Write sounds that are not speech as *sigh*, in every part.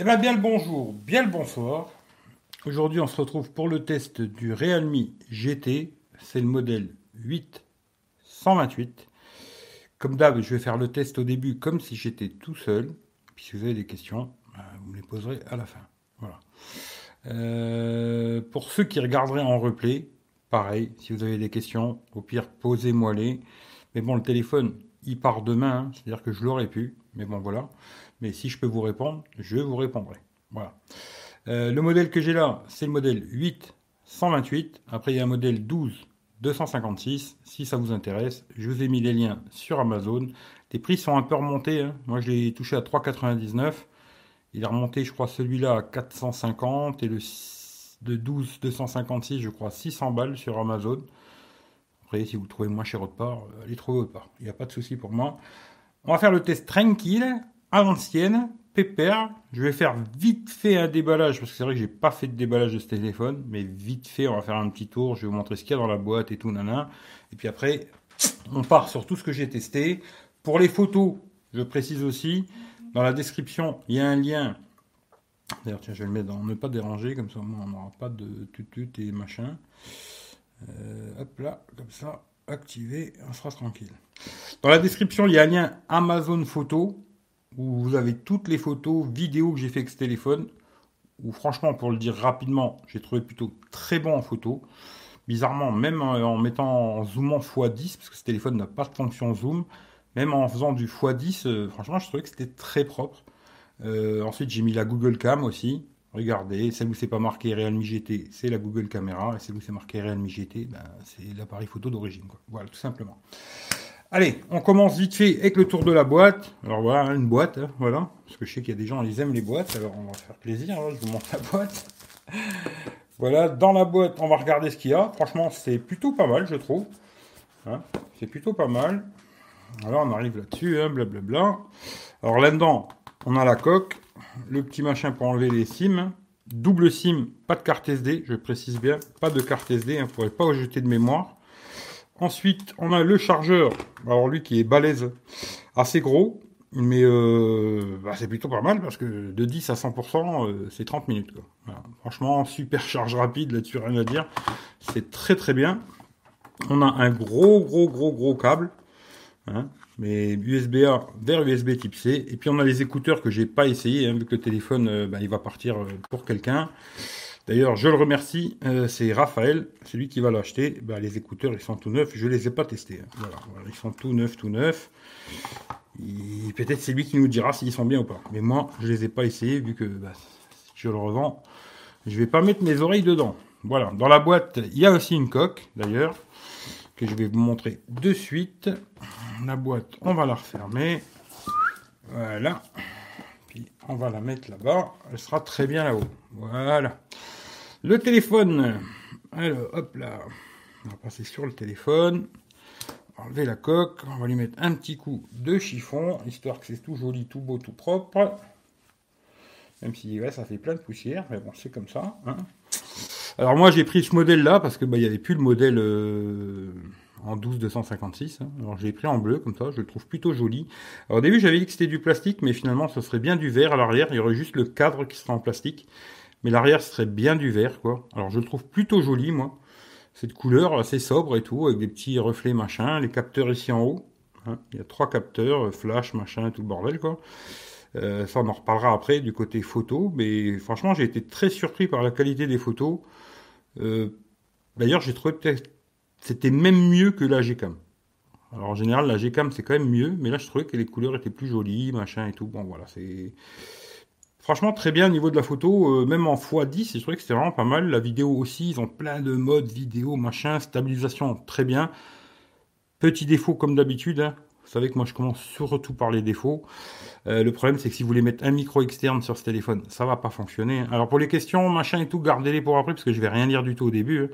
Eh bien, bien le bonjour, bien le bonsoir. Aujourd'hui, on se retrouve pour le test du Realme GT. C'est le modèle 8 128. Comme d'hab, je vais faire le test au début comme si j'étais tout seul. Puis si vous avez des questions, bah, vous me les poserez à la fin. Voilà. Euh, pour ceux qui regarderaient en replay, pareil, si vous avez des questions, au pire, posez-moi-les. Mais bon, le téléphone, il part demain, hein. c'est-à-dire que je l'aurais pu. Mais bon, voilà. Mais si je peux vous répondre, je vous répondrai. Voilà. Euh, le modèle que j'ai là, c'est le modèle 8 128. Après, il y a un modèle 12 256. Si ça vous intéresse, je vous ai mis les liens sur Amazon. Les prix sont un peu remontés. Hein. Moi, je l'ai touché à 3,99. Il est remonté, je crois, celui-là à 450 et le de 12 256, je crois, 600 balles sur Amazon. Après, si vous le trouvez moins cher autre part, euh, allez trouver autre part. Il n'y a pas de souci pour moi. On va faire le test tranquille, à l'ancienne, pépère. Je vais faire vite fait un déballage, parce que c'est vrai que j'ai pas fait de déballage de ce téléphone, mais vite fait, on va faire un petit tour. Je vais vous montrer ce qu'il y a dans la boîte et tout, nana. Et puis après, on part sur tout ce que j'ai testé. Pour les photos, je précise aussi, dans la description, il y a un lien. D'ailleurs, tiens, je vais le mettre dans ne pas déranger, comme ça, on n'aura pas de tutut et machin. Euh, hop là, comme ça, activé, on sera tranquille. Dans la description, il y a un lien Amazon Photo où vous avez toutes les photos, vidéos que j'ai fait avec ce téléphone. Où franchement, pour le dire rapidement, j'ai trouvé plutôt très bon en photo. Bizarrement, même en mettant en zoomant x10, parce que ce téléphone n'a pas de fonction zoom, même en faisant du x10, euh, franchement, je trouvais que c'était très propre. Euh, ensuite, j'ai mis la Google Cam aussi. Regardez, celle où c'est pas marqué Realme GT, c'est la Google Caméra, et celle où c'est marqué Realme GT, ben, c'est l'appareil photo d'origine. Voilà, tout simplement. Allez, on commence vite fait avec le tour de la boîte. Alors voilà, une boîte, hein, voilà. Parce que je sais qu'il y a des gens, ils aiment les boîtes, alors on va faire plaisir, hein, je vous montre la boîte. voilà, dans la boîte, on va regarder ce qu'il y a. Franchement, c'est plutôt pas mal, je trouve. Hein, c'est plutôt pas mal. Alors on arrive là-dessus, blablabla. Alors là-dedans, on a la coque, le petit machin pour enlever les SIM. Double SIM, pas de carte SD, je précise bien, pas de carte SD, on ne pourrait pas jeter de mémoire. Ensuite, on a le chargeur. Alors lui qui est balèze, assez gros, mais euh, bah, c'est plutôt pas mal parce que de 10 à 100%, euh, c'est 30 minutes. Franchement, super charge rapide, là-dessus rien à dire. C'est très très bien. On a un gros gros gros gros câble, hein, mais USB-A vers USB type C. Et puis on a les écouteurs que j'ai pas essayé, hein, vu que le téléphone euh, bah, il va partir pour quelqu'un. D'ailleurs, je le remercie, euh, c'est Raphaël, celui qui va l'acheter. Bah, les écouteurs, ils sont tout neufs, je ne les ai pas testés. Hein. Ils sont tout neufs, tout neufs. Peut-être c'est lui qui nous dira s'ils sont bien ou pas. Mais moi, je ne les ai pas essayés, vu que bah, je le revends, je ne vais pas mettre mes oreilles dedans. Voilà, dans la boîte, il y a aussi une coque, d'ailleurs, que je vais vous montrer de suite. La boîte, on va la refermer. Voilà. Puis on va la mettre là-bas. Elle sera très bien là-haut. Voilà. Le téléphone. Alors, hop là. On va passer sur le téléphone. Enlever la coque. On va lui mettre un petit coup de chiffon, histoire que c'est tout joli, tout beau, tout propre. Même si ça fait plein de poussière, mais bon, c'est comme ça. Hein. Alors moi, j'ai pris ce modèle-là parce que bah, il n'y avait plus le modèle euh, en 12 256. Hein. Alors j'ai pris en bleu comme ça, je le trouve plutôt joli. Alors, au début, j'avais dit que c'était du plastique, mais finalement, ce serait bien du verre à l'arrière. Il y aurait juste le cadre qui serait en plastique. Mais l'arrière serait bien du vert, quoi. Alors je le trouve plutôt joli, moi. Cette couleur assez sobre et tout, avec des petits reflets machin. Les capteurs ici en haut. Hein. Il y a trois capteurs, euh, flash, machin, tout le bordel, quoi. Euh, ça, on en reparlera après du côté photo. Mais franchement, j'ai été très surpris par la qualité des photos. Euh, d'ailleurs, j'ai trouvé peut-être c'était même mieux que la Gcam. Alors en général, la Gcam c'est quand même mieux, mais là je trouvais que les couleurs étaient plus jolies, machin et tout. Bon voilà, c'est Franchement, très bien au niveau de la photo, euh, même en x10, je trouvais que c'était vraiment pas mal. La vidéo aussi, ils ont plein de modes vidéo, machin, stabilisation, très bien. Petit défaut comme d'habitude, hein. Vous savez que moi je commence surtout par les défauts. Euh, le problème c'est que si vous voulez mettre un micro externe sur ce téléphone, ça va pas fonctionner. Alors pour les questions, machin et tout, gardez-les pour après parce que je vais rien dire du tout au début. Hein.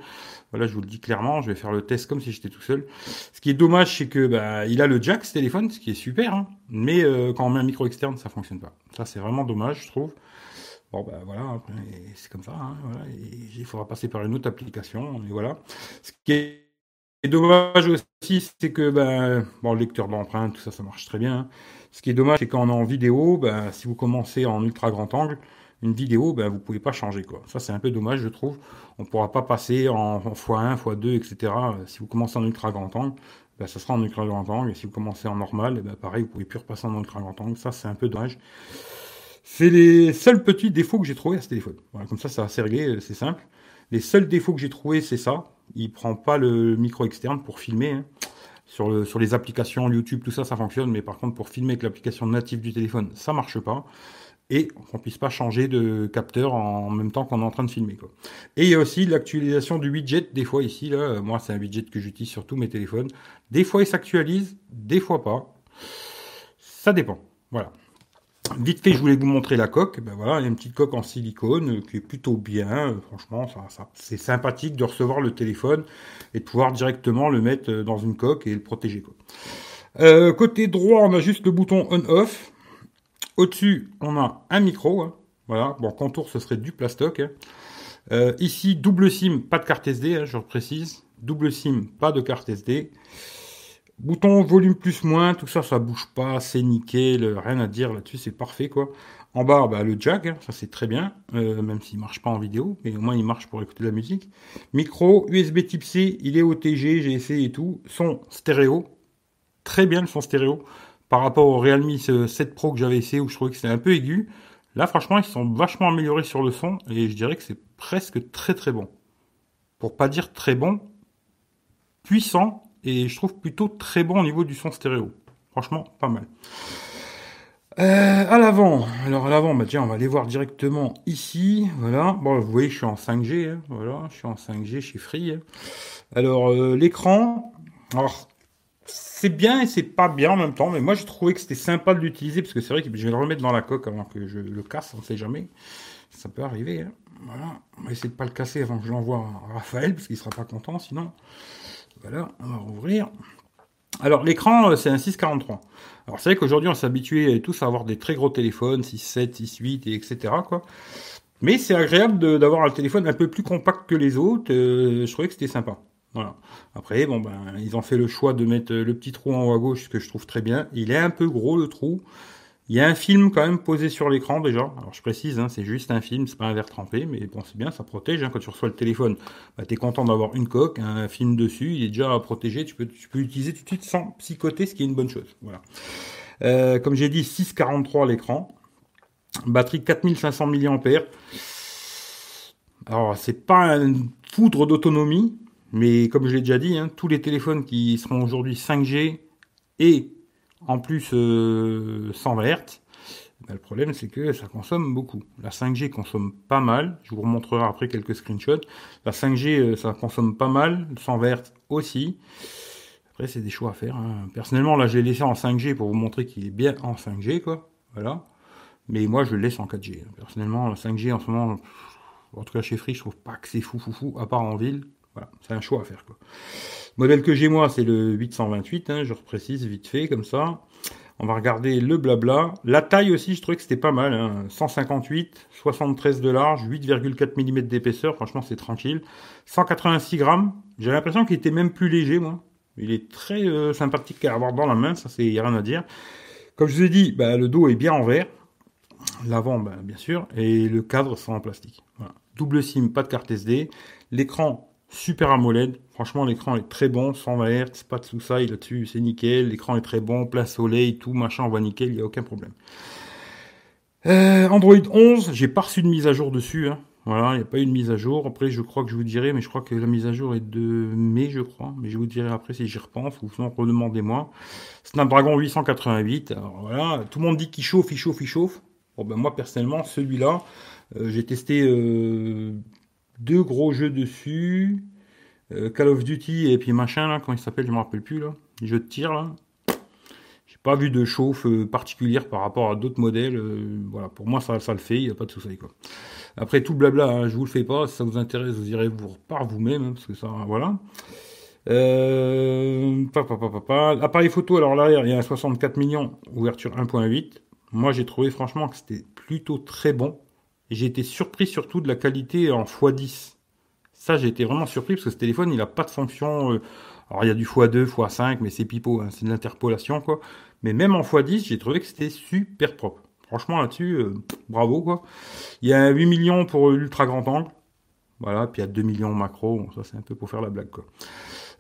Voilà, je vous le dis clairement, je vais faire le test comme si j'étais tout seul. Ce qui est dommage, c'est que bah, il a le jack ce téléphone, ce qui est super, hein. mais euh, quand on met un micro externe, ça fonctionne pas. Ça c'est vraiment dommage, je trouve. Bon ben voilà, c'est comme ça. Hein, il faudra passer par une autre application. Et voilà. Ce qui est dommage aussi, c'est que ben bon, le lecteur d'empreinte, tout ça, ça marche très bien. Ce qui est dommage, c'est est en vidéo, ben, si vous commencez en ultra grand angle, une vidéo, ben, vous pouvez pas changer. Quoi. Ça, c'est un peu dommage, je trouve. On pourra pas passer en, x1, x2, etc. Si vous commencez en ultra grand angle, ben, ça sera en ultra grand angle. Et si vous commencez en normal, ben, pareil, vous pouvez plus repasser en ultra grand angle. Ça, c'est un peu dommage. C'est les seuls petits défauts que j'ai trouvés à ce téléphone. Voilà, comme ça, ça va se régler, c'est simple. Les seuls défauts que j'ai trouvés, c'est ça. Il prend pas le micro externe pour filmer. Hein. Sur, le, sur les applications YouTube, tout ça, ça fonctionne. Mais par contre, pour filmer avec l'application native du téléphone, ça marche pas. Et qu'on puisse pas changer de capteur en même temps qu'on est en train de filmer. Et il y a aussi l'actualisation du widget. Des fois ici, là, moi, c'est un widget que j'utilise sur tous mes téléphones. Des fois, il s'actualise, des fois pas. Ça dépend. Voilà. Vite fait, je voulais vous montrer la coque. Ben voilà, il y a une petite coque en silicone qui est plutôt bien. Franchement, ça, ça c'est sympathique de recevoir le téléphone et de pouvoir directement le mettre dans une coque et le protéger. Euh, côté droit, on a juste le bouton on/off. Au-dessus, on a un micro. Hein. Voilà, bon, contour, ce serait du plastoc. Hein. Euh, ici, double SIM, pas de carte SD, hein, je précise. Double SIM, pas de carte SD. Bouton volume plus moins, tout ça, ça bouge pas, c'est nickel, rien à dire là-dessus, c'est parfait quoi. En bas, bah, le jack, hein, ça c'est très bien, euh, même s'il marche pas en vidéo, mais au moins il marche pour écouter la musique. Micro, USB Type C, il est OTG, j'ai essayé et tout. Son stéréo, très bien le son stéréo, par rapport au Realme 7 Pro que j'avais essayé où je trouvais que c'était un peu aigu. Là, franchement, ils sont vachement améliorés sur le son et je dirais que c'est presque très très bon. Pour pas dire très bon, puissant et je trouve plutôt très bon au niveau du son stéréo. Franchement, pas mal. Euh, à l'avant, alors à l'avant, bah tiens, on va aller voir directement ici, voilà. Bon, vous voyez, je suis en 5G, hein, voilà, je suis en 5G chez Free. Hein. Alors euh, l'écran, alors c'est bien et c'est pas bien en même temps, mais moi j'ai trouvé que c'était sympa de l'utiliser parce que c'est vrai que je vais le remettre dans la coque avant que je le casse, on ne sait jamais, ça peut arriver. Hein. Voilà, on va essayer de pas le casser avant que je l'envoie à Raphaël parce qu'il sera pas content sinon. Voilà, on va rouvrir. Alors l'écran, euh, c'est un 643. Alors c'est vrai qu'aujourd'hui on s'est tous à avoir des très gros téléphones, 6.7, 6.8 et etc. Mais c'est agréable d'avoir un téléphone un peu plus compact que les autres. Euh, je trouvais que c'était sympa. Voilà. Après, bon ben, ils ont fait le choix de mettre le petit trou en haut à gauche, ce que je trouve très bien. Il est un peu gros le trou. Il y a un film quand même posé sur l'écran déjà. Alors je précise, hein, c'est juste un film, c'est pas un verre trempé, mais bon c'est bien, ça protège. Hein. Quand tu reçois le téléphone, bah, tu es content d'avoir une coque, un film dessus, il est déjà protégé, tu peux, tu peux l'utiliser tout de suite sans psychoter, ce qui est une bonne chose. Voilà. Euh, comme j'ai dit, 6,43 l'écran, batterie 4500 mAh. Alors c'est pas une foudre d'autonomie, mais comme je l'ai déjà dit, hein, tous les téléphones qui seront aujourd'hui 5G et en plus 120 euh, Hz, ben, le problème c'est que ça consomme beaucoup. La 5G consomme pas mal, je vous remontrerai après quelques screenshots. La 5G euh, ça consomme pas mal, 120 Hz aussi. Après c'est des choix à faire. Hein. Personnellement là j'ai laissé en 5G pour vous montrer qu'il est bien en 5G quoi. Voilà. Mais moi je le laisse en 4G. Personnellement la 5G en ce moment, en tout cas chez Free, je trouve pas que c'est fou fou fou, à part en ville. Voilà, c'est un choix à faire. Modèle que j'ai moi, c'est le 828, hein, je reprécise vite fait comme ça. On va regarder le blabla. La taille aussi, je trouvais que c'était pas mal. Hein. 158, 73 de large, 8,4 mm d'épaisseur. Franchement, c'est tranquille. 186 grammes. J'ai l'impression qu'il était même plus léger, moi. Il est très euh, sympathique à avoir dans la main, ça c'est rien à dire. Comme je vous ai dit, bah, le dos est bien en verre. L'avant, bah, bien sûr. Et le cadre, c'est en plastique. Double SIM, pas de carte SD. L'écran Super AMOLED. Franchement, l'écran est très bon, 120 Hz, pas de sous-saille là-dessus, c'est nickel. L'écran est très bon, plein soleil, tout, machin, on voit nickel, il n'y a aucun problème. Euh, Android 11, j'ai pas reçu de mise à jour dessus. Hein. Voilà, il n'y a pas eu de mise à jour. Après, je crois que je vous dirai, mais je crois que la mise à jour est de mai, je crois. Mais je vous dirai après si j'y repense, ou sinon redemandez-moi. Snapdragon 888. Alors voilà, tout le monde dit qu'il chauffe, il chauffe, il chauffe. Bon ben moi personnellement, celui-là, euh, j'ai testé euh, deux gros jeux dessus. Euh, Call of Duty et puis machin là, comment il s'appelle, je me rappelle plus là. Jeux de tir là. J'ai pas vu de chauffe euh, particulière par rapport à d'autres modèles. Euh, voilà, pour moi ça, ça le fait, il n'y a pas de souci quoi. Après tout blabla, hein, je vous le fais pas. Si ça vous intéresse, vous irez vous par vous-même hein, parce que ça, voilà. Appareil photo, alors là, il y a 64 millions, ouverture 1.8. Moi, j'ai trouvé franchement que c'était plutôt très bon. J'ai été surpris surtout de la qualité en x10. Ça, j'ai été vraiment surpris parce que ce téléphone, il n'a pas de fonction. Euh, Alors il y a du x2, x5, mais c'est pipeau, hein, c'est de l'interpolation quoi. Mais même en x10, j'ai trouvé que c'était super propre. Franchement là-dessus, euh, bravo quoi. Il y a 8 millions pour l'ultra grand angle. Voilà, puis il y a 2 millions macro, ça c'est un peu pour faire la blague quoi.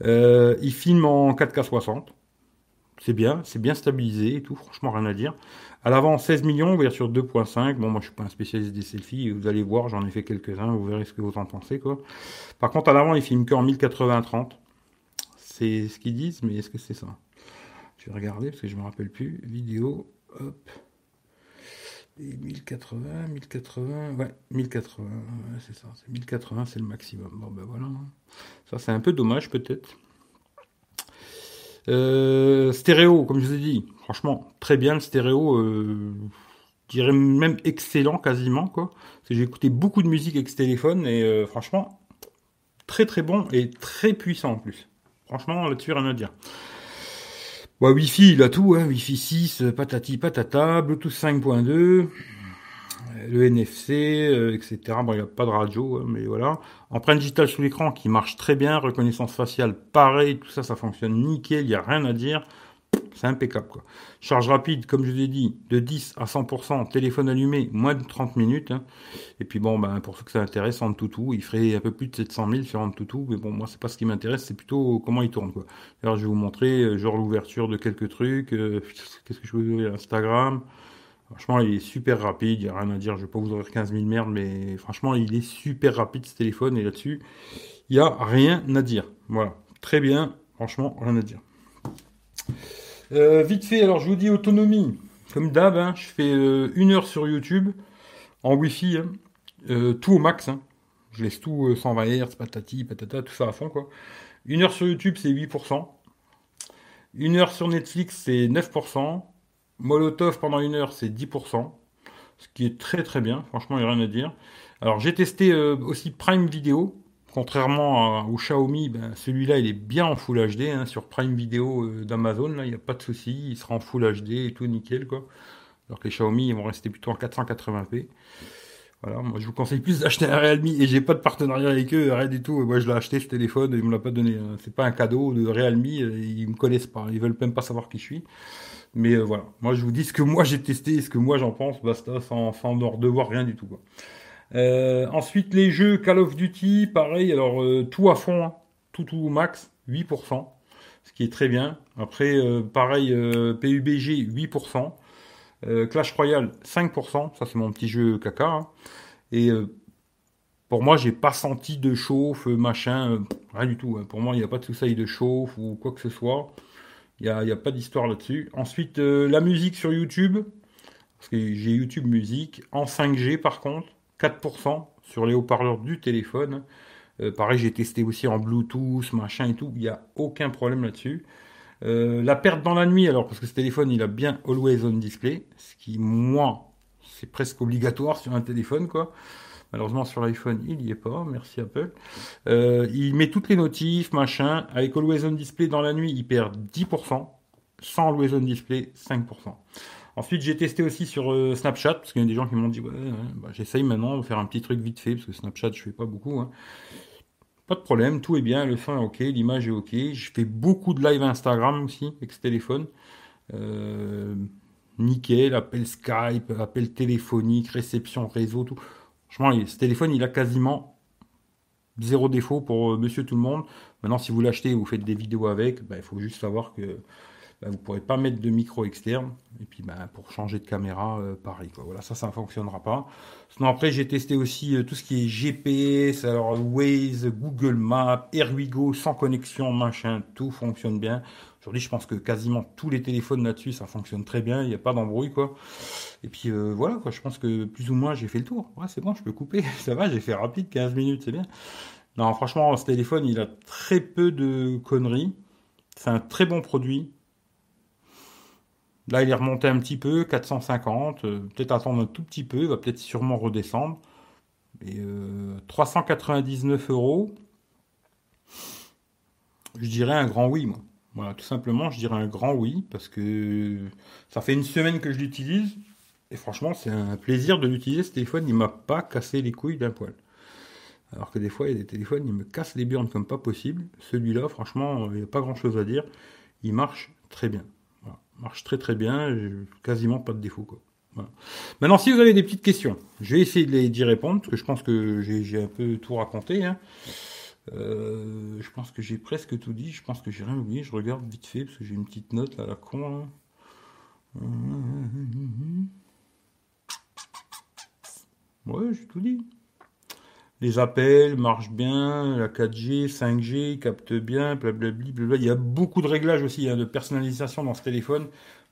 Euh, il filme en 4K 60. C'est bien, c'est bien stabilisé et tout, franchement rien à dire. À l'avant 16 millions, ouverture 2.5. Bon, moi je suis pas un spécialiste des selfies, vous allez voir, j'en ai fait quelques-uns, vous verrez ce que vous en pensez. Par contre, à l'avant, il filme qu'en 1080-30. C'est ce qu'ils disent, mais est-ce que c'est ça? Je vais regarder parce que je me rappelle plus. Vidéo, hop. Et 1080, 1080, ouais, 1080, c'est ça, c'est 1080, c'est le maximum. Bon ben voilà. Ça c'est un peu dommage peut-être. Euh, stéréo, comme je vous ai dit, franchement, très bien le stéréo. Euh, je dirais même excellent quasiment quoi. j'ai écouté beaucoup de musique avec ce téléphone et euh, franchement très très bon et très puissant en plus. Franchement là-dessus rien à dire. Bon, Wi-Fi, il a tout, hein. Wi-Fi 6, patati patata, Bluetooth 5.2, le NFC, etc. Bon, il n'y a pas de radio, hein, mais voilà. Empreinte digitale sous l'écran qui marche très bien, reconnaissance faciale, pareil, tout ça, ça fonctionne nickel, il n'y a rien à dire. C'est impeccable, quoi. Charge rapide, comme je vous ai dit, de 10 à 100%, téléphone allumé, moins de 30 minutes. Hein. Et puis bon, ben, pour ceux que ça intéresse, en toutou, il ferait un peu plus de 700 000 sur en toutou, mais bon, moi, c'est pas ce qui m'intéresse, c'est plutôt comment il tourne, quoi. Alors, je vais vous montrer, euh, genre, l'ouverture de quelques trucs, euh, *laughs* qu'est-ce que je veux Instagram. Franchement, il est super rapide, il n'y a rien à dire, je vais pas vous ouvrir 15 000 merdes, mais franchement, il est super rapide ce téléphone, et là-dessus, il n'y a rien à dire. Voilà, très bien, franchement, rien à dire. Euh, vite fait, alors je vous dis autonomie. Comme d'hab, hein, je fais euh, une heure sur YouTube en Wi-Fi, hein. euh, tout au max. Hein. Je laisse tout 120 Hz, patati, patata, tout ça à fond. Une heure sur YouTube, c'est 8%. Une heure sur Netflix, c'est 9%. Molotov pendant une heure, c'est 10%. Ce qui est très très bien, franchement, il n'y a rien à dire. Alors j'ai testé aussi Prime Video. Contrairement au Xiaomi, ben, celui-là il est bien en Full HD hein, sur Prime Video euh, d'Amazon, il n'y a pas de souci, il sera en Full HD et tout nickel quoi. Alors que les Xiaomi ils vont rester plutôt en 480p. Voilà, moi je vous conseille plus d'acheter un Realme et j'ai pas de partenariat avec eux, rien du tout. Moi je l'ai acheté ce téléphone, ils me l'ont pas donné. Hein. C'est pas un cadeau de Realme, ils me connaissent pas, ils veulent même pas savoir qui je suis. Mais euh, voilà, moi je vous dis ce que moi j'ai testé, ce que moi j'en pense, basta, sans, sans devoir rien du tout. Euh, ensuite, les jeux Call of Duty, pareil, alors euh, tout à fond, hein. tout tout max, 8%, ce qui est très bien. Après, pareil, PUBG, 8%. Clash Royale, 5%, ça c'est mon petit jeu caca. Hein. Et pour moi, j'ai pas senti de chauffe, machin, rien du tout. Hein. Pour moi, il n'y a pas de souci de chauffe ou quoi que ce soit. Il n'y a, a, pas d'histoire là-dessus. Ensuite, la musique sur YouTube, parce que j'ai YouTube musique, en 5G par contre. 4% sur les haut-parleurs du téléphone. Euh, pareil, j'ai testé aussi en Bluetooth, machin et tout. Il n'y a aucun problème là-dessus. Euh, la perte dans la nuit, alors parce que ce téléphone, il a bien Always On Display, ce qui, moi, c'est presque obligatoire sur un téléphone, quoi. Malheureusement, sur l'iPhone, il n'y est pas. Merci Apple. Euh, il met toutes les notifs, machin. Avec Always On Display dans la nuit, il perd 10%. Sans Always On Display, 5%. Ensuite, j'ai testé aussi sur euh, Snapchat, parce qu'il y a des gens qui m'ont dit, ouais, bah, j'essaye maintenant de faire un petit truc vite fait, parce que Snapchat, je fais pas beaucoup. Hein. Pas de problème, tout est bien, le son est ok, l'image est ok. Je fais beaucoup de live Instagram aussi avec ce téléphone. Euh, nickel, appel Skype, appel téléphonique, réception réseau, tout. Franchement, ce téléphone, il a quasiment zéro défaut pour euh, monsieur tout le monde. Maintenant, si vous l'achetez et vous faites des vidéos avec, bah, il faut juste savoir que bah, vous ne pourrez pas mettre de micro externe. Et puis bah, pour changer de caméra, euh, pareil. Voilà, ça, ça ne fonctionnera pas. Sinon après, j'ai testé aussi euh, tout ce qui est GPS, alors Waze, Google Maps, Airwigo, sans connexion, machin, tout fonctionne bien. Aujourd'hui, je pense que quasiment tous les téléphones là-dessus, ça fonctionne très bien, il n'y a pas d'embrouille, quoi. Et puis euh, voilà, quoi, je pense que plus ou moins j'ai fait le tour. Ouais, c'est bon, je peux couper, *laughs* ça va, j'ai fait rapide, 15 minutes, c'est bien. Non, franchement, ce téléphone, il a très peu de conneries. C'est un très bon produit. Là, il est remonté un petit peu, 450. Euh, peut-être attendre un tout petit peu, il va peut-être sûrement redescendre. Et 399 euh, euros, je dirais un grand oui, moi. Voilà, tout simplement, je dirais un grand oui, parce que ça fait une semaine que je l'utilise. Et franchement, c'est un plaisir de l'utiliser, ce téléphone. Il m'a pas cassé les couilles d'un poil. Alors que des fois, il y a des téléphones, ils me cassent les burnes comme pas possible. Celui-là, franchement, il n'y a pas grand-chose à dire. Il marche très bien. marche très très bien, quasiment pas de défaut. Quoi. Maintenant, si vous avez des petites questions, je vais essayer d'y répondre, parce que je pense que j'ai un peu tout raconté. Hein. Euh, je pense que j'ai presque tout dit, je pense que j'ai rien oublié, je regarde vite fait, parce que j'ai une petite note là, la con. Ouais, j'ai tout dit. Les appels marchent bien, la 4G, 5G, capte bien, blablabla. Il y a beaucoup de réglages aussi, hein, de personnalisation dans ce téléphone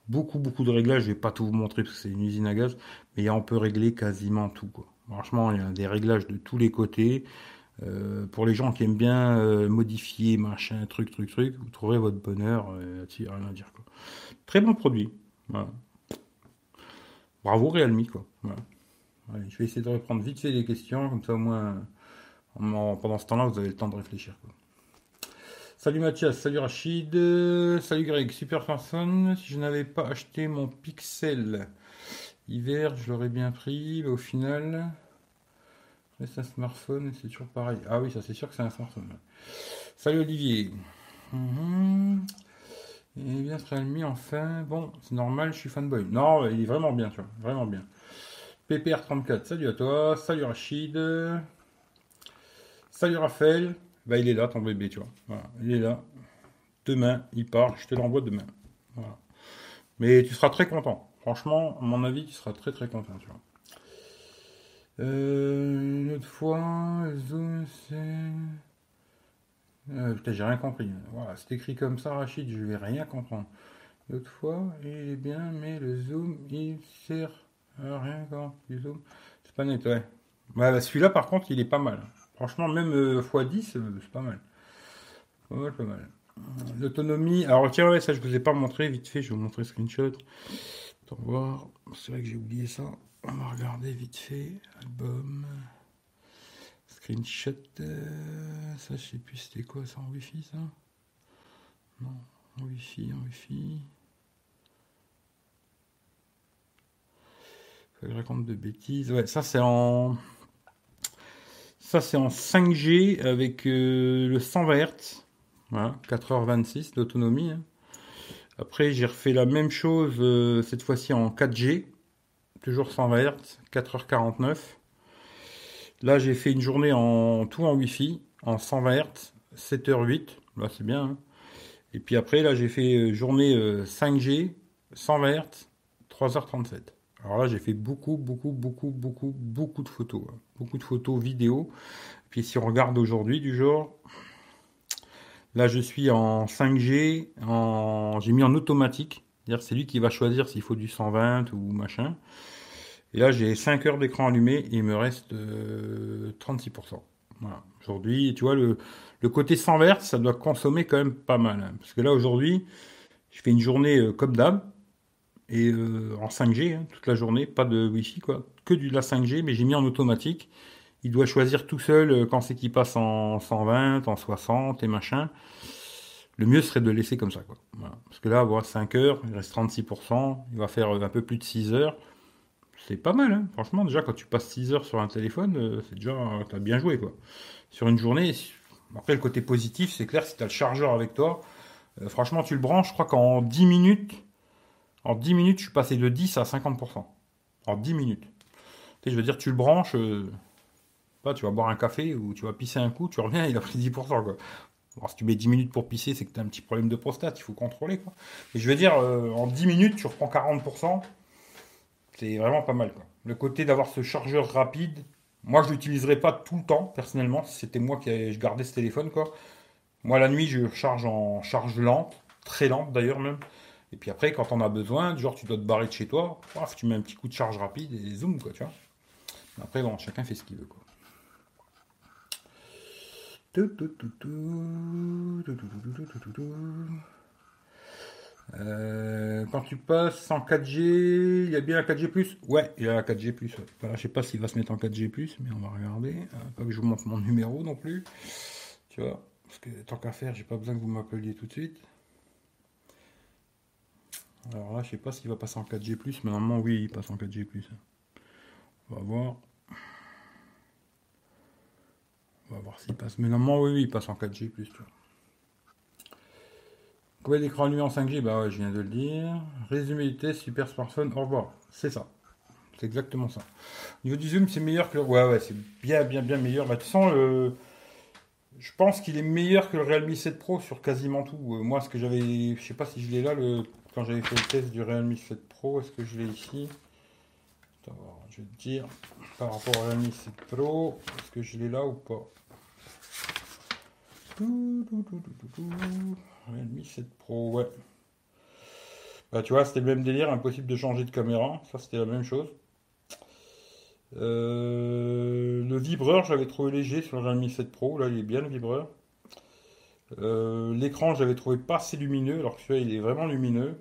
beaucoup, beaucoup de réglages. Je vais pas tout vous montrer parce que c'est une usine à gaz, mais on peut régler quasiment tout. Quoi. Franchement, il y a des réglages de tous les côtés. Euh, pour les gens qui aiment bien euh, modifier, machin, truc, truc, truc, vous trouverez votre bonheur. Euh, rien à dire. Quoi. Très bon produit. Bravo Realme. Quoi. je vais essayer de reprendre vite fait les questions, comme ça au moins, pendant ce temps-là, vous avez le temps de réfléchir. Salut Mathias, salut Rachid, salut Greg, super personne. Si je n'avais pas acheté mon Pixel hiver, je l'aurais bien pris. au final, c'est un smartphone, c'est toujours pareil. Ah oui, ça c'est sûr que c'est un smartphone. Salut Olivier. Mhm. Et bien, ce Realme, enfin, bon, c'est normal, je suis fanboy. Non, il est vraiment bien, tu vois, vraiment bien. PPR34, salut à toi, salut Rachid, salut Raphaël. Bah, il est là, ton bébé, tu vois. Voilà, il est là. Demain, il part, je te l'envoie demain. Mais tu seras très content. Franchement, à mon avis, tu seras très très content, tu vois. Euh, une autre fois, zoom, c'est. Euh, putain, j'ai rien compris. Voilà, c'est écrit comme ça, Rachid, je vais rien comprendre. L'autre fois, il est bien, mais le zoom, il sert à rien quand il zoom. C'est pas net, ouais. Bah, celui-là, par contre, il est pas mal. Franchement, même x10, euh, c'est pas mal. Pas mal, pas mal. L'autonomie. Alors, tiens, ça, je vous ai pas montré. Vite fait, je vais vous montrer screenshot. Attends, voir. C'est vrai que j'ai oublié ça. On va regarder vite fait. Album. Screenshot. Euh, ça, je sais plus c'était quoi ça en Wi-Fi, ça? Non, en Wi-Fi, en Wi-Fi. Faut que je raconte de bêtises. Ouais, ça, c'est en. Ça, c'est en 5G avec euh, le 120 Hz. Voilà, 4h26 d'autonomie. Hein. Après, j'ai refait la même chose euh, cette fois-ci en 4G. Toujours 120 Hz, 4h49. Là, j'ai fait une journée en tout en Wi-Fi, en 120 Hz, 7h08. Là, c'est bien. Hein. Et puis après, là, j'ai fait euh, journée 5G, 120 Hz, 3h37. Alors là, j'ai fait beaucoup, beaucoup, beaucoup, beaucoup, beaucoup de photos. Hein. Beaucoup de photos, vidéos. Puis si on regarde aujourd'hui du genre, là je suis en 5G, en... j'ai mis en automatique. C'est-à-dire c'est lui qui va choisir s'il faut du 120 ou machin. Et là j'ai 5 heures d'écran allumé et il me reste 36%. Euh, voilà. Aujourd'hui, tu vois, le, le côté 100 Hz, ça doit consommer quand même pas mal. Hein. parce que là aujourd'hui, je fais une journée euh, comme d'hab et euh, en 5G hein, toute la journée, pas de Wi-Fi quoi, que du la 5G, mais j'ai mis en automatique. Il doit choisir tout seul quand c'est qu'il passe en 120, en 60 et machin. Le mieux serait de laisser comme ça. Parce que là, voilà, 5 heures, il reste 36%, il va faire un peu plus de 6 heures. C'est pas mal, hein. franchement. Déjà, quand tu passes 6 heures sur un téléphone, euh, c'est déjà, t'as bien joué quoi. Sur une journée, après le côté positif, c'est clair, si tu as le chargeur avec toi, franchement, tu le branches, je crois qu'en 10 minutes, en 10 minutes, je suis passé de 10 à 50%. En 10 minutes. Tu je veux dire, tu le branches, euh, tu vas boire un café ou tu vas pisser un coup, tu reviens, *laughs* il a pris 10%. Quoi. Si tu mets 10 minutes pour pisser, c'est que tu as un petit problème de prostate, il faut contrôler. Quoi. Et je veux dire, euh, en 10 minutes, tu reprends 40%. C'est vraiment pas mal. Quoi. Le côté d'avoir ce chargeur rapide, moi, je l'utiliserai pas tout le temps, personnellement. C'était moi qui je gardais ce téléphone. Quoi. Moi, la nuit, je charge en charge lente, très lente d'ailleurs même. Et puis après, quand on a besoin, genre tu dois te barrer de chez toi, tu mets un petit coup de charge rapide et zoom, quoi, tu vois. Après, bon, chacun fait ce qu'il veut, quoi. Quand tu passes en 4G, il y a bien la 4G+. Ouais, il y a la 4G+. Ouais. Voilà, je sais pas s'il va se mettre en 4G+, mais on va regarder. pas que je vous montre mon numéro non plus. Tu vois, parce que tant qu'à faire, j'ai pas besoin que vous m'appeliez tout de suite. Alors là, je sais pas s'il va passer en 4G+, mais normalement, oui, il passe en 4G+. On va voir. s'il passe. Mais normalement, oui, oui, il passe en 4G plus, tu vois. Combien d'écran nuit en 5G Bah ouais, je viens de le dire. Résumé du test, super smartphone, au revoir. C'est ça. C'est exactement ça. Au niveau du zoom, c'est meilleur que le. Ouais, ouais, c'est bien, bien, bien meilleur. Bah, toute façon, je pense qu'il est meilleur que le Realme 7 Pro sur quasiment tout. Euh, moi, ce que j'avais. Je sais pas si je l'ai là, le... quand j'avais fait le test du Realme 7 Pro, est-ce que je l'ai ici? Attends, je vais te dire. Par rapport au Realme 7 Pro, est-ce que je l'ai là ou pas? Realme 7 Pro, ouais. Bah, tu vois, c'était le même délire, impossible de changer de caméra. Ça, c'était la même chose. Euh, le vibreur, j'avais trouvé léger sur le Realme 7 Pro. Là, il est bien le vibreur. Euh, l'écran, j'avais trouvé pas assez lumineux, alors que celui-là, il est vraiment lumineux.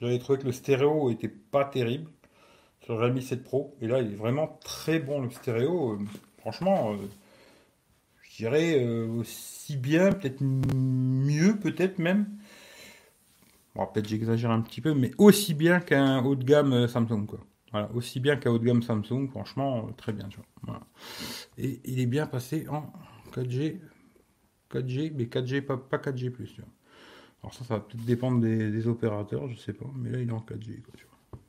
J'avais trouvé que le stéréo était pas terrible sur le Realme 7 Pro. Et là, il est vraiment très bon le stéréo. Euh, franchement, dirais aussi bien, peut-être mieux, peut-être même. Bon, peut-être j'exagère un petit peu, mais aussi bien qu'un haut de gamme Samsung, quoi. Voilà, aussi bien qu'à haut de gamme Samsung, franchement, euh, très bien. Tu vois. Et il est bien passé en 4G, 4G, mais 4G, pas, 4G+. Tu vois. Alors ça, ça va peut-être dépendre des, opérateurs, je sais pas, mais là, il est en 4G. Quoi, tu vois.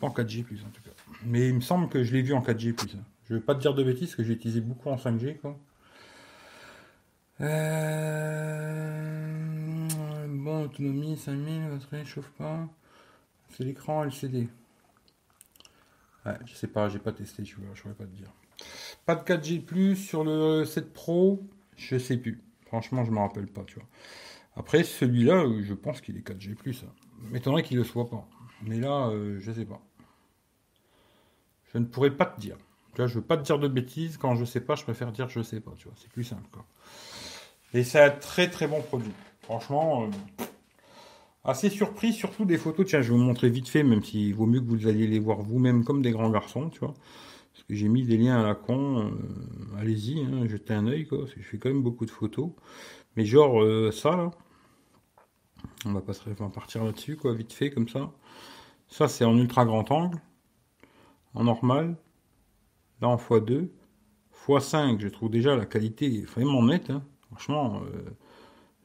Pas en 4G+, en tout cas. Mais il me semble que je l'ai vu en 4G+. Hein. Je vais pas te dire de bêtises, que j'ai utilisé beaucoup en 5G. Quoi. Euh... Bon, autonomie 5000, batterie chauffe pas. C'est l'écran LCD. Ouais, je sais pas, j'ai pas testé, je vois, je pourrais pas te dire. Pas de 4G plus sur le 7 Pro, je sais plus. Franchement, je me rappelle pas, tu vois. Après, celui-là, euh, je pense qu'il est 4G plus. Hein. M'étonnerait qu'il le soit pas. Mais là, euh, je sais pas. Je ne pourrais pas te dire. Là, je veux pas te dire de bêtises. Quand je sais pas, je préfère dire je sais pas, tu vois. C'est plus simple, quoi. Et c'est un très très bon produit. Franchement, euh, assez surpris, surtout des photos. Tiens, je vais vous montrer vite fait, même s'il vaut mieux que vous alliez les voir vous-même comme des grands garçons, tu vois. Parce que j'ai mis des liens à la con. Euh, allez-y, hein, jetez un œil, quoi. Parce que je fais quand même beaucoup de photos. Mais genre, euh, ça, là. On va, passer, partir là-dessus, quoi, vite fait, comme ça. Ça, c'est en ultra grand angle. En normal. Là, en x2. x5, je trouve déjà la qualité vraiment nette. Hein. Franchement, euh,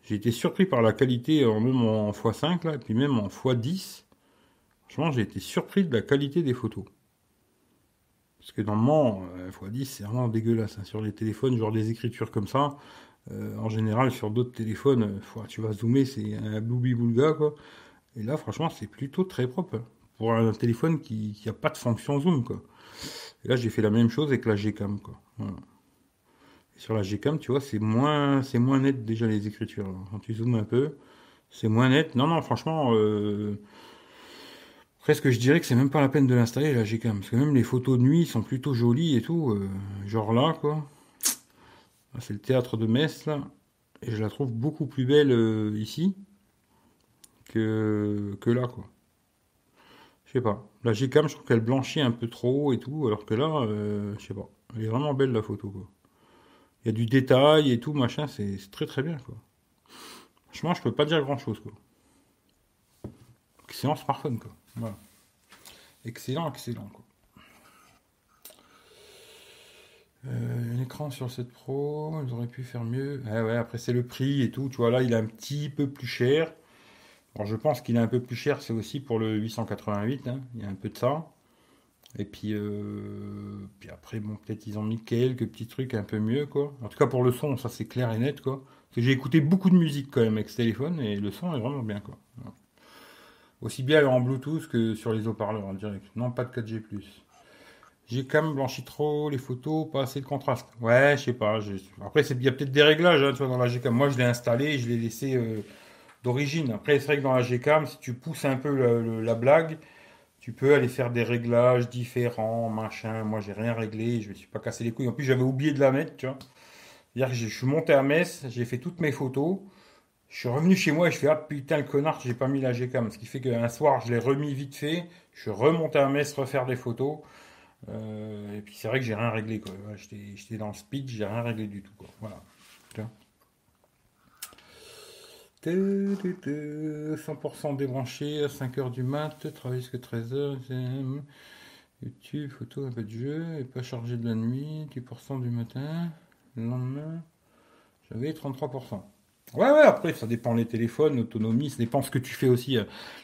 j'ai été surpris par la qualité, en même en x5, là, et puis même en x10. Franchement, j'ai été surpris de la qualité des photos. Parce que normalement, euh, x10, c'est vraiment dégueulasse. Hein, sur les téléphones, genre des écritures comme ça. Euh, en général, sur d'autres téléphones, euh, tu vas zoomer, c'est un bloubi-boulga, quoi. Et là, franchement, c'est plutôt très propre. Pour un téléphone qui n'a pas de fonction zoom. Et là, j'ai fait la même chose avec la Gcam, quoi. Sur la Gcam, tu vois, c'est moins, c'est moins net déjà les écritures. Quand tu zoomes un peu, c'est moins net. Non, non, franchement, euh, presque je dirais que c'est même pas la peine de l'installer la Gcam, parce que même les photos de nuit sont plutôt jolies et tout. Euh, genre là, quoi. c'est le théâtre de Metz là, et je la trouve beaucoup plus belle euh, ici que que là, quoi. Je sais pas. La Gcam, je trouve qu'elle blanchit un peu trop et tout, alors que là, je sais pas. Elle est vraiment belle la photo, quoi. Il y a du détail et tout, machin, c'est très très bien. Franchement, je peux pas dire grand chose, quoi. Excellent smartphone. Excellent, excellent, quoi. Euh, un écran sur cette Pro, ils auraient pu faire mieux. Ah après c'est le prix et tout. Tu vois là, il est un petit peu plus cher. Je pense qu'il est un peu plus cher, c'est aussi pour le 888. Hein. Il y a un peu de ça. Et puis, euh, puis après, bon, peut-être ils ont mis quelques petits trucs un peu mieux, quoi. En tout cas, pour le son, ça c'est clair et net, quoi. Parce que j'ai écouté beaucoup de musique quand même avec ce téléphone et le son est vraiment bien, quoi. Aussi bien en Bluetooth que sur les haut-parleurs en direct. Non, pas de 4G+. J'ai quand blanchi trop les photos, pas assez de contraste. Ouais, je sais pas. Après, il y a peut-être des réglages hein, tu vois, dans la Gcam. Moi, je l'ai installé je l'ai laissé euh, d'origine. Après, c'est vrai que dans la Gcam, si tu pousses un peu la blague, tu peux aller faire des réglages différents, machin. Moi, j'ai rien réglé, je me suis pas cassé les couilles. En plus, j'avais oublié de la mettre, tu vois. C'est-à-dire que je suis monté à Metz, j'ai fait toutes mes photos. Je suis revenu chez moi et je fais ah putain le connard, j'ai pas mis la Gcam. Ce qui fait qu'un soir, je l'ai remis vite fait. Je suis remonté à Metz refaire des photos. Euh, et puis c'est vrai que j'ai rien réglé. J'étais dans le speed, j'ai rien réglé du tout. Voilà. 100% débranché à 5h du mat, travailler jusqu'à 13h, YouTube, photo, un peu de jeu, et pas chargé de la nuit, 10% du matin. Le lendemain, j'avais 33%. Ouais, ouais, après, ça dépend des téléphones, l'autonomie, ça dépend ce que tu fais aussi.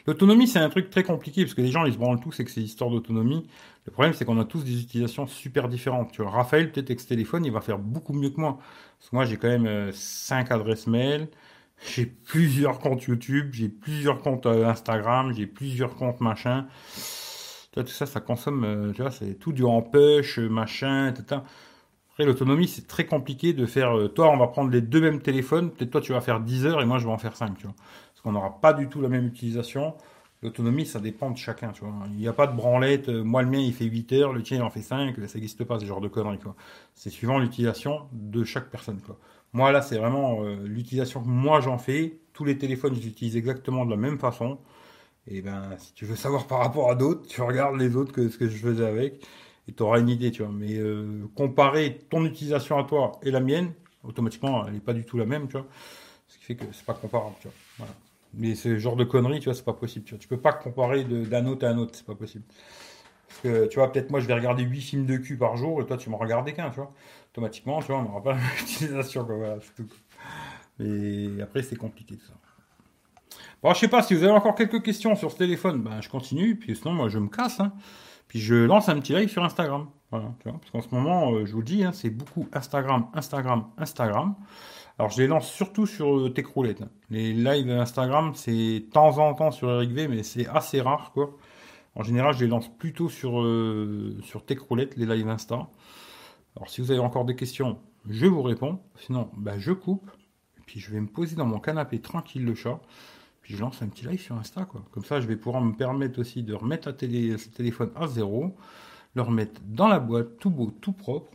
L'autonomie, c'est un truc très compliqué, parce que les gens, ils se branlent tous, c'est que c'est histoire d'autonomie. Le problème, c'est qu'on a tous des utilisations super différentes. Tu vois, Raphaël, peut-être avec ce téléphone, il va faire beaucoup mieux que moi. Moi, j'ai quand même 5 euh, adresses mail, j'ai plusieurs comptes YouTube, j'ai plusieurs comptes euh, Instagram, j'ai plusieurs comptes machin. Tu tout ça, ça consomme, euh, tu vois, c'est tout du en push, machin, etc. Après, l'autonomie, c'est très compliqué de faire. Euh, toi, on va prendre les deux mêmes téléphones. Peut-être toi, tu vas faire 10 heures et moi, je vais en faire 5. Tu vois. Parce qu'on n'aura pas du tout la même utilisation. L'autonomie, ça dépend de chacun. Tu vois. Il n'y a pas de branlette. Moi, le mien, il fait 8 heures. Le tien, il en fait 5. Ça n'existe pas, ce genre de conneries. C'est suivant l'utilisation de chaque personne. Quoi. Moi, là, c'est vraiment euh, l'utilisation que moi, j'en fais. Tous les téléphones, je exactement de la même façon. Et ben, si tu veux savoir par rapport à d'autres, tu regardes les autres que ce que je faisais avec et tu auras une idée, tu vois. Mais euh, comparer ton utilisation à toi et la mienne, automatiquement, elle n'est pas du tout la même, tu vois. Ce qui fait que c'est pas comparable, tu vois. Voilà. Mais ce genre de conneries, tu vois, c'est pas possible, tu vois. Tu peux pas comparer d'un autre à un autre, c'est pas possible. Parce que, tu vois, peut-être moi, je vais regarder 8 films de cul par jour et toi, tu m'en regardes qu'un, tu vois. Automatiquement, tu vois, on n'aura pas la même *laughs* utilisation, quoi. Mais après, c'est compliqué, tout ça. Bon, je sais pas, si vous avez encore quelques questions sur ce téléphone, ben, je continue, puis sinon, moi, je me casse, hein. Puis je lance un petit live sur Instagram. Voilà, tu vois, parce qu'en ce moment, euh, je vous le dis, hein, c'est beaucoup Instagram, Instagram, Instagram. Alors je les lance surtout sur euh, Techroulette. Les lives Instagram, c'est de temps en temps sur Eric V, mais c'est assez rare, quoi. En général, je les lance plutôt sur, euh, sur Techroulette, les lives Insta. Alors si vous avez encore des questions, je vous réponds. Sinon, bah, je coupe. Et puis je vais me poser dans mon canapé tranquille le chat. Puis je lance un petit live sur Insta, quoi. Comme ça, je vais pouvoir me permettre aussi de remettre la télé, ce téléphone à zéro, le remettre dans la boîte, tout beau, tout propre.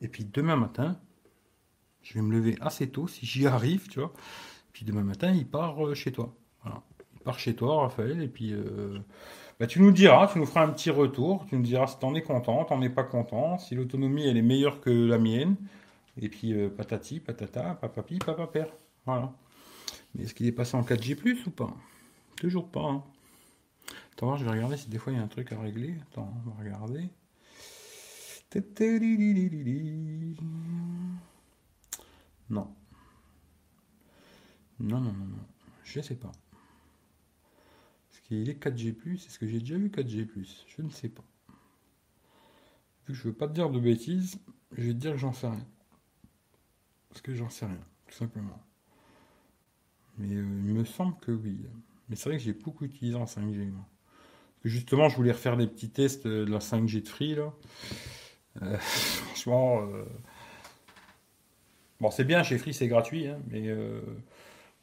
Et puis demain matin, je vais me lever assez tôt, si j'y arrive, tu. Puis demain matin, il part euh, chez toi. Voilà. Il part chez toi, Raphaël, et puis euh, bah, tu nous diras, tu nous feras un petit retour, tu nous diras si t'en es content, t'en es pas content, si l'autonomie elle est meilleure que la mienne. Et puis euh, patati, patata, papapi, papa-père. Voilà. Mais est-ce qu'il est passé en 4G+, ou pas? Toujours pas. Hein. Attends, je vais regarder si des fois il y a un truc à régler. Attends, on va regarder. Non. Non, non, non, non. Je sais pas. Qu'il est 4G+, est-ce que j'ai déjà vu 4G+, je ne sais pas. Vu que je veux pas te dire de bêtises, je vais te dire que j'en sais rien. Parce que j'en sais rien, tout simplement. Mais euh, il me semble que oui. Mais c'est vrai que j'ai beaucoup utilisé en 5G. justement, je voulais refaire des petits tests de la 5G de Free. Là. Euh, *laughs* franchement, euh, bon, c'est bien, chez Free c'est gratuit, hein, mais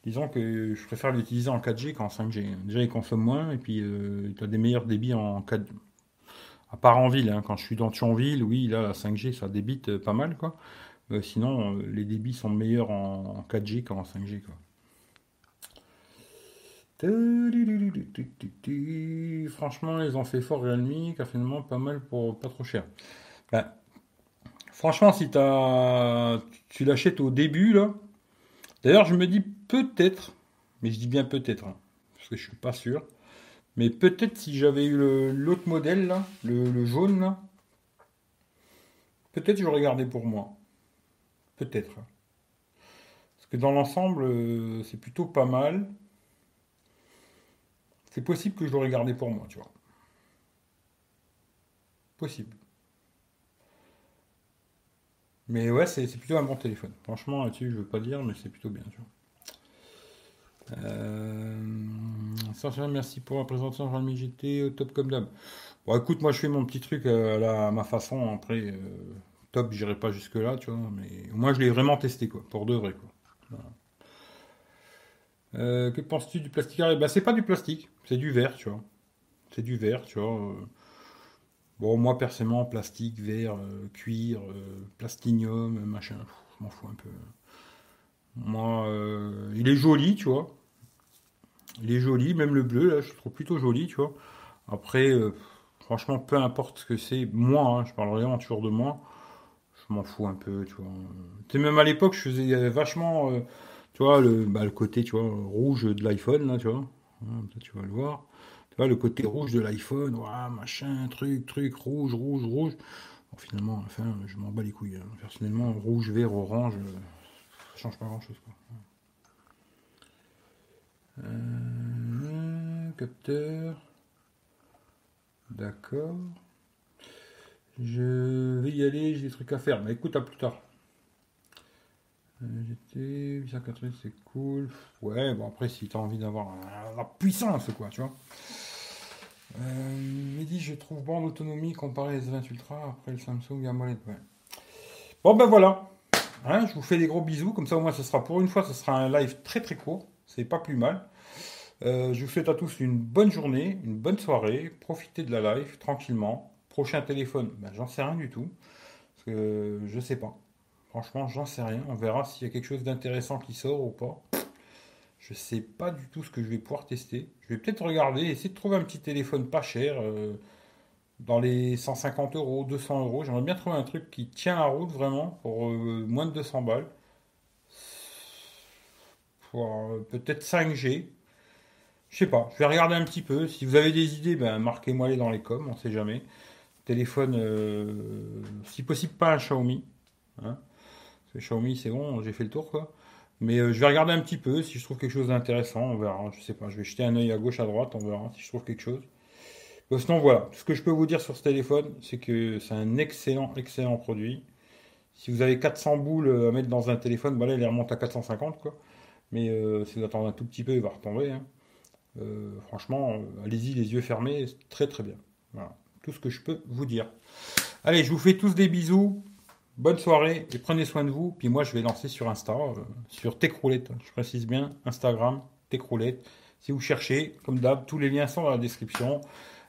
disons que je préfère l'utiliser en 4G qu'en 5G. Déjà, il consomme moins et puis il a des meilleurs débits en 4G. À part en ville, hein. quand je suis dans Thionville, oui, là, la 5G, ça débite pas mal, quoi. sinon, les débits sont meilleurs en, 4G qu'en 5G, quoi. Franchement, ils ont fait fort Realme, car finalement pas mal pour pas trop cher. Franchement, si as, tu l'achètes au début, là. D'ailleurs, je me dis peut-être, mais je dis bien peut-être, hein, parce que je suis pas sûr. Mais peut-être si j'avais eu l'autre modèle, le, jaune, peut-être j'aurais gardé pour moi. Peut-être. Parce que dans l'ensemble, euh, c'est plutôt pas mal c'est possible que je l'aurais gardé pour moi, tu vois. Possible. Mais ouais, c'est plutôt un bon téléphone. Franchement, là-dessus, je veux pas dire, mais c'est plutôt bien, tu vois. Euh... merci pour la présentation Realme GT au top comme d'hab. Bon, écoute, moi je fais mon petit truc à, ma façon. Après, euh, top, j'irai pas jusque là, tu vois. Mais moi, je l'ai vraiment testé, quoi, pour de vrai, quoi. Euh, que penses-tu du plastique bah, C'est pas du plastique, c'est du verre, tu vois. C'est du verre, tu vois. Euh. Bon, moi, personnellement, plastique, verre, euh, cuir, plastinium, machin, je m'en fous un peu. Moi, il est joli, tu vois. Il est joli, même le bleu, là, je le trouve plutôt joli, tu vois. Après, franchement, peu importe ce que c'est, moi, hein, je parle vraiment toujours de moi, je m'en fous un peu, tu vois. Tu même à l'époque, je faisais vachement tu vois, le, bah, le côté, tu vois, rouge de l'iPhone, là, tu vois. tu vas le voir. Tu vois, le côté rouge de l'iPhone, machin, truc, truc, rouge, rouge, rouge. finalement, enfin, je m'en bats les couilles. Hein. Personnellement, rouge, vert, orange, ça change pas grand chose. Euh, capteur. D'accord. Je vais y aller, j'ai des trucs à faire. Mais écoute, à plus tard. GT 880, c'est cool. Ouais, bon, après, si tu as envie d'avoir la puissance, quoi, tu vois. Euh, Mehdi, je trouve bon l'autonomie comparé à S20 Ultra après le Samsung AMOLED. Ouais. Bon, ben voilà. Hein, je vous fais des gros bisous. Comme ça, au moins, ce sera pour une fois, ce sera un live très très court. C'est pas plus mal. Euh, je vous souhaite à tous une bonne journée, une bonne soirée. Profitez de la live tranquillement. Prochain téléphone, ben, j'en sais rien du tout. Parce que je sais pas. Franchement, j'en sais rien. On verra s'il y a quelque chose d'intéressant qui sort ou pas. Je sais pas du tout ce que je vais pouvoir tester. Je vais peut-être regarder, essayer de trouver un petit téléphone pas cher. Euh, dans les 150 euros, 200 euros. J'aimerais bien trouver un truc qui tient la route vraiment pour euh, moins de 200 balles. Pour peut-être 5G. Je sais pas, je vais regarder un petit peu. Si vous avez des idées, ben, marquez-moi les dans les coms, on sait jamais. Téléphone, euh, si possible, pas un Xiaomi. Hein. Xiaomi, c'est bon, j'ai fait le tour, quoi. Mais euh, je vais regarder un petit peu. Si je trouve quelque chose d'intéressant, on verra. Je sais pas, je vais jeter un œil à gauche, à droite, on verra si je trouve quelque chose. sinon, voilà. Ce que je peux vous dire sur ce téléphone, c'est que c'est un excellent, excellent produit. Si vous avez 400 boules à mettre dans un téléphone, voilà, il remonte à 450, quoi. Mais si vous attendez un tout petit peu, il va retomber. Hein. Euh, franchement, euh, allez-y les yeux fermés, très très bien. Voilà, tout ce que je peux vous dire. Allez, je vous fais tous des bisous. Bonne soirée et prenez soin de vous. Puis moi, je vais lancer sur Insta, euh, sur Techroulette. Je précise bien, Instagram, Techroulette. Si vous cherchez, comme d'hab, tous les liens sont dans la description.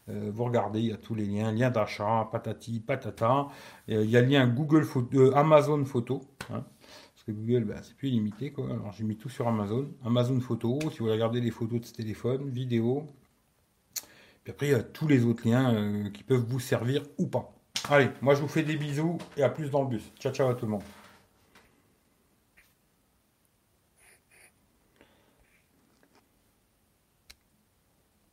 vous regardez, il y a tous les liens, lien d'achat, patati, patata. il y a le lien Google Photo, Amazon Photo. Hein. Parce que Google, bah, c'est plus limité. Quoi. Alors j'ai mis tout sur Amazon. Amazon Photo, si vous voulez regarder les photos de ce téléphone, vidéo. Puis après, il y a tous les autres liens euh, qui peuvent vous servir ou pas. Allez, moi je vous fais des bisous et à plus dans le bus. Ciao, ciao à tout le monde.